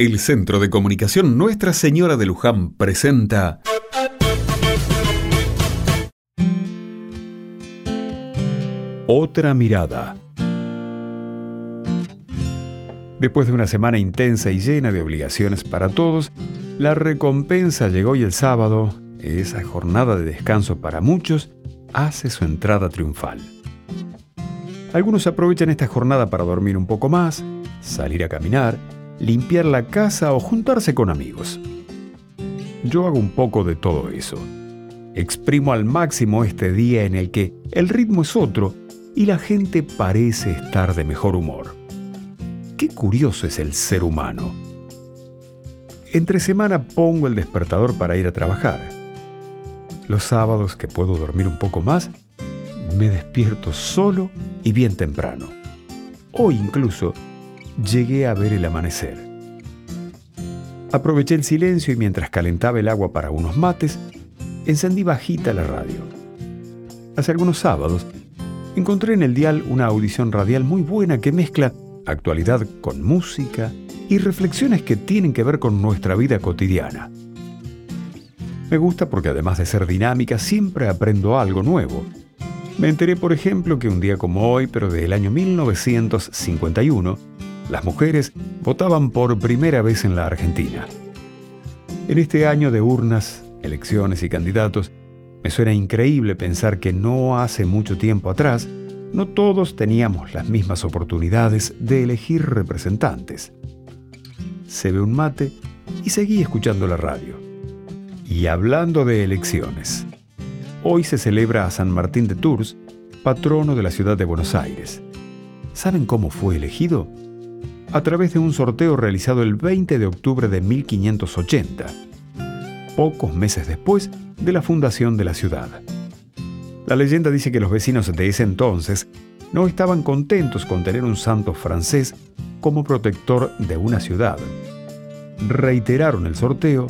El Centro de Comunicación Nuestra Señora de Luján presenta Otra mirada. Después de una semana intensa y llena de obligaciones para todos, la recompensa llegó y el sábado, esa jornada de descanso para muchos, hace su entrada triunfal. Algunos aprovechan esta jornada para dormir un poco más, salir a caminar, limpiar la casa o juntarse con amigos. Yo hago un poco de todo eso. Exprimo al máximo este día en el que el ritmo es otro y la gente parece estar de mejor humor. Qué curioso es el ser humano. Entre semana pongo el despertador para ir a trabajar. Los sábados que puedo dormir un poco más, me despierto solo y bien temprano. Hoy incluso llegué a ver el amanecer. Aproveché el silencio y mientras calentaba el agua para unos mates, encendí bajita la radio. Hace algunos sábados encontré en el dial una audición radial muy buena que mezcla actualidad con música y reflexiones que tienen que ver con nuestra vida cotidiana. Me gusta porque además de ser dinámica, siempre aprendo algo nuevo. Me enteré, por ejemplo, que un día como hoy, pero del año 1951, las mujeres votaban por primera vez en la Argentina. En este año de urnas, elecciones y candidatos, me suena increíble pensar que no hace mucho tiempo atrás, no todos teníamos las mismas oportunidades de elegir representantes. Se ve un mate y seguí escuchando la radio. Y hablando de elecciones, hoy se celebra a San Martín de Tours, patrono de la ciudad de Buenos Aires. ¿Saben cómo fue elegido? A través de un sorteo realizado el 20 de octubre de 1580, pocos meses después de la fundación de la ciudad. La leyenda dice que los vecinos de ese entonces no estaban contentos con tener un santo francés como protector de una ciudad. Reiteraron el sorteo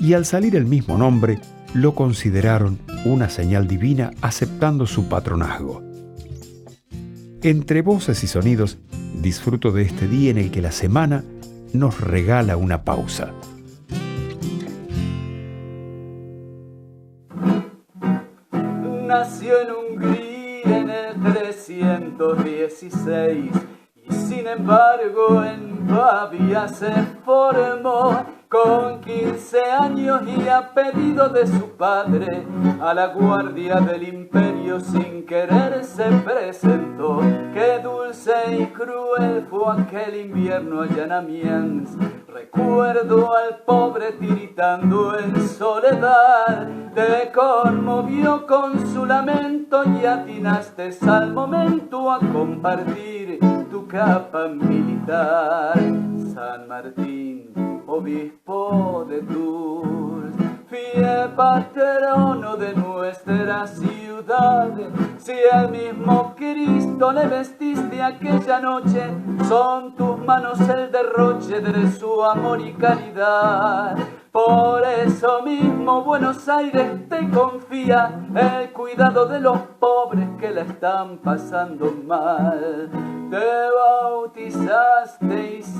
y al salir el mismo nombre lo consideraron una señal divina aceptando su patronazgo. Entre voces y sonidos disfruto de este día en el que la semana nos regala una pausa. Nació en Hungría en el 316 y sin embargo en Pavia se formó con 15 años y a pedido de su padre a la guardia del imperio sin querer se presentó. Qué dulce y cruel fue aquel invierno allá en Amiens. Recuerdo al pobre tiritando en soledad, te conmovió con su lamento y atinaste al momento a compartir tu capa militar. San Martín obispo de Tours, fiel patrono de nuestra ciudad. Si al mismo Cristo le vestiste aquella noche, son tus manos el derroche de su amor y caridad. Por eso mismo Buenos Aires te confía el cuidado de los pobres que la están pasando mal. Te bautizaste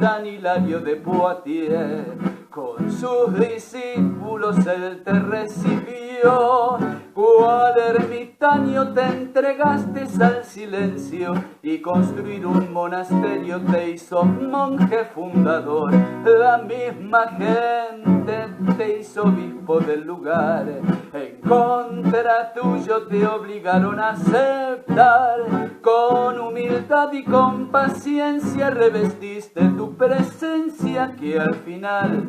San Hilario de Poitiers con sus discípulos él te recibió. Cual ermitaño te entregaste al silencio y construir un monasterio te hizo monje fundador. La misma gente te hizo obispo del lugar. En contra tuyo te obligaron a aceptar. Con humildad y con paciencia revestiste tu presencia que al final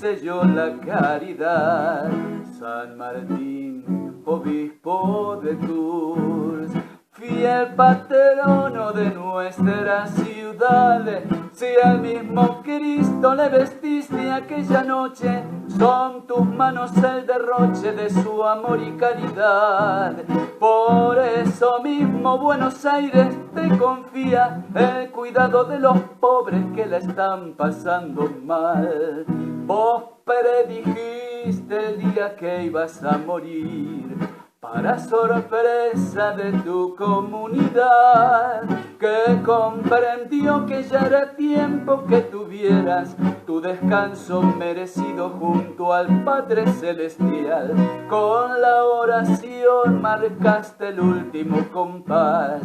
selló la caridad. San Martín, obispo de Tours, fiel patrono de nuestra ciudad. Si al mismo Cristo le vestiste aquella noche, son tus manos el derroche de su amor y caridad. Por eso mismo Buenos Aires te confía el cuidado de los pobres que la están pasando mal. Vos predijiste el día que ibas a morir para sorpresa de tu comunidad que comprendió que ya era tiempo que tuvieras tu descanso merecido junto al Padre Celestial. Con la oración marcaste el último compás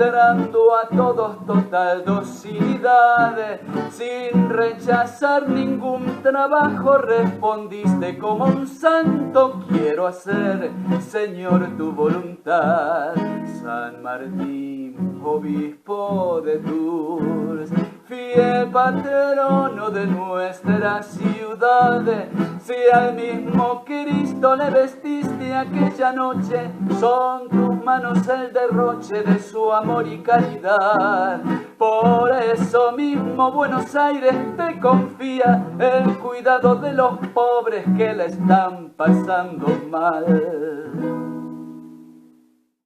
mostrando a todos total docilidad, sin rechazar ningún trabajo, respondiste como un santo, quiero hacer, Señor, tu voluntad. San Martín, obispo de Tours, fiel patrono de nuestra ciudad, si al mismo Cristo le vestiste aquella noche, son tus manos el derroche de su amor y caridad. Por eso mismo Buenos Aires te confía el cuidado de los pobres que la están pasando mal.